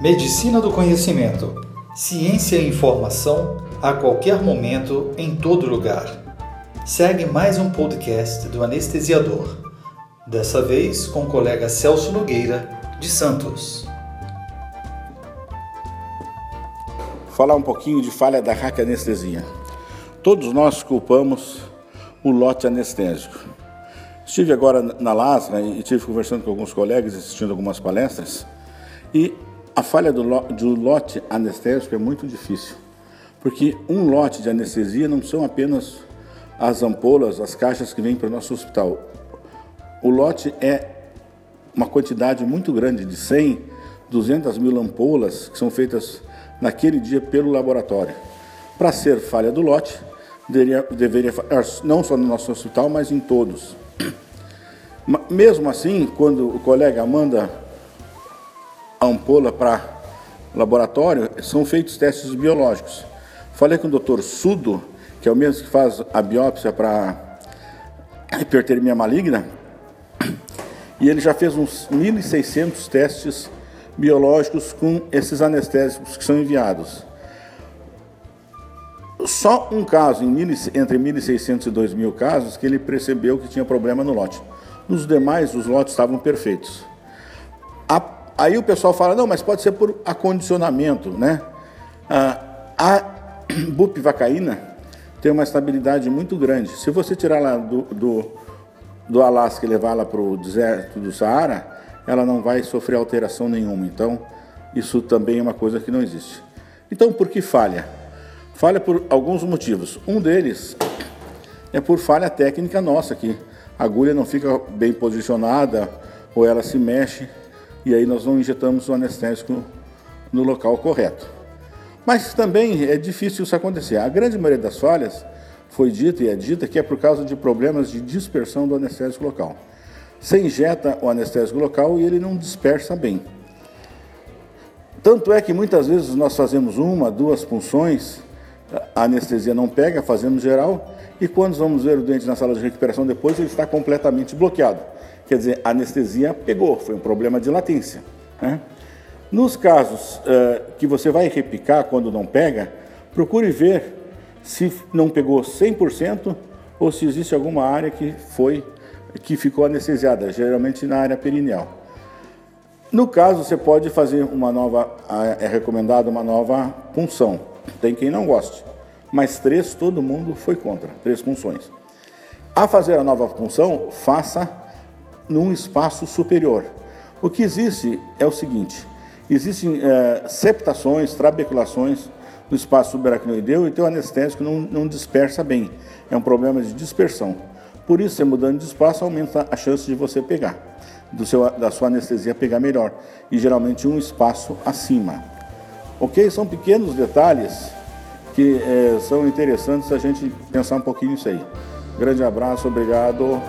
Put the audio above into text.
Medicina do conhecimento. Ciência e informação a qualquer momento, em todo lugar. Segue mais um podcast do Anestesiador. Dessa vez com o colega Celso Nogueira, de Santos. Falar um pouquinho de falha da raca anestesia. Todos nós culpamos o lote anestésico. Estive agora na LASMA e estive conversando com alguns colegas, assistindo algumas palestras, e a falha do, do lote anestésico é muito difícil, porque um lote de anestesia não são apenas as ampolas, as caixas que vêm para o nosso hospital. O lote é uma quantidade muito grande, de 100, 200 mil ampolas, que são feitas naquele dia pelo laboratório. Para ser falha do lote, deveria, deveria não só no nosso hospital, mas em todos. Mesmo assim, quando o colega manda ampola para laboratório, são feitos testes biológicos. Falei com o doutor Sudo, que é o mesmo que faz a biópsia para hipertermia maligna, e ele já fez uns 1.600 testes biológicos com esses anestésicos que são enviados. Só um caso, entre 1.600 e 2.000 casos, que ele percebeu que tinha problema no lote. Nos demais, os lotes estavam perfeitos. A, aí o pessoal fala, não, mas pode ser por acondicionamento, né? Ah, a bupivacaína tem uma estabilidade muito grande. Se você tirar lá do, do, do Alasca e levar ela para o deserto do Saara, ela não vai sofrer alteração nenhuma. Então, isso também é uma coisa que não existe. Então, por que falha? Falha por alguns motivos. Um deles é por falha técnica nossa, que a agulha não fica bem posicionada ou ela se mexe e aí nós não injetamos o anestésico no local correto. Mas também é difícil isso acontecer. A grande maioria das falhas foi dita e é dita que é por causa de problemas de dispersão do anestésico local. Você injeta o anestésico local e ele não dispersa bem. Tanto é que muitas vezes nós fazemos uma, duas punções a anestesia não pega, fazemos geral, e quando vamos ver o doente na sala de recuperação depois, ele está completamente bloqueado. Quer dizer, a anestesia pegou, foi um problema de latência. Né? Nos casos uh, que você vai repicar quando não pega, procure ver se não pegou 100% ou se existe alguma área que foi que ficou anestesiada, geralmente na área perineal. No caso, você pode fazer uma nova, é recomendado uma nova punção. Tem quem não goste. Mas três, todo mundo foi contra. Três funções. A fazer a nova função, faça num espaço superior. O que existe é o seguinte: existem é, septações, trabeculações no espaço subaracnoideu e o anestésico não, não dispersa bem. É um problema de dispersão. Por isso, você mudando de espaço aumenta a chance de você pegar, do seu, da sua anestesia pegar melhor. E geralmente um espaço acima. Ok? São pequenos detalhes que é, são interessantes a gente pensar um pouquinho nisso aí. Grande abraço, obrigado.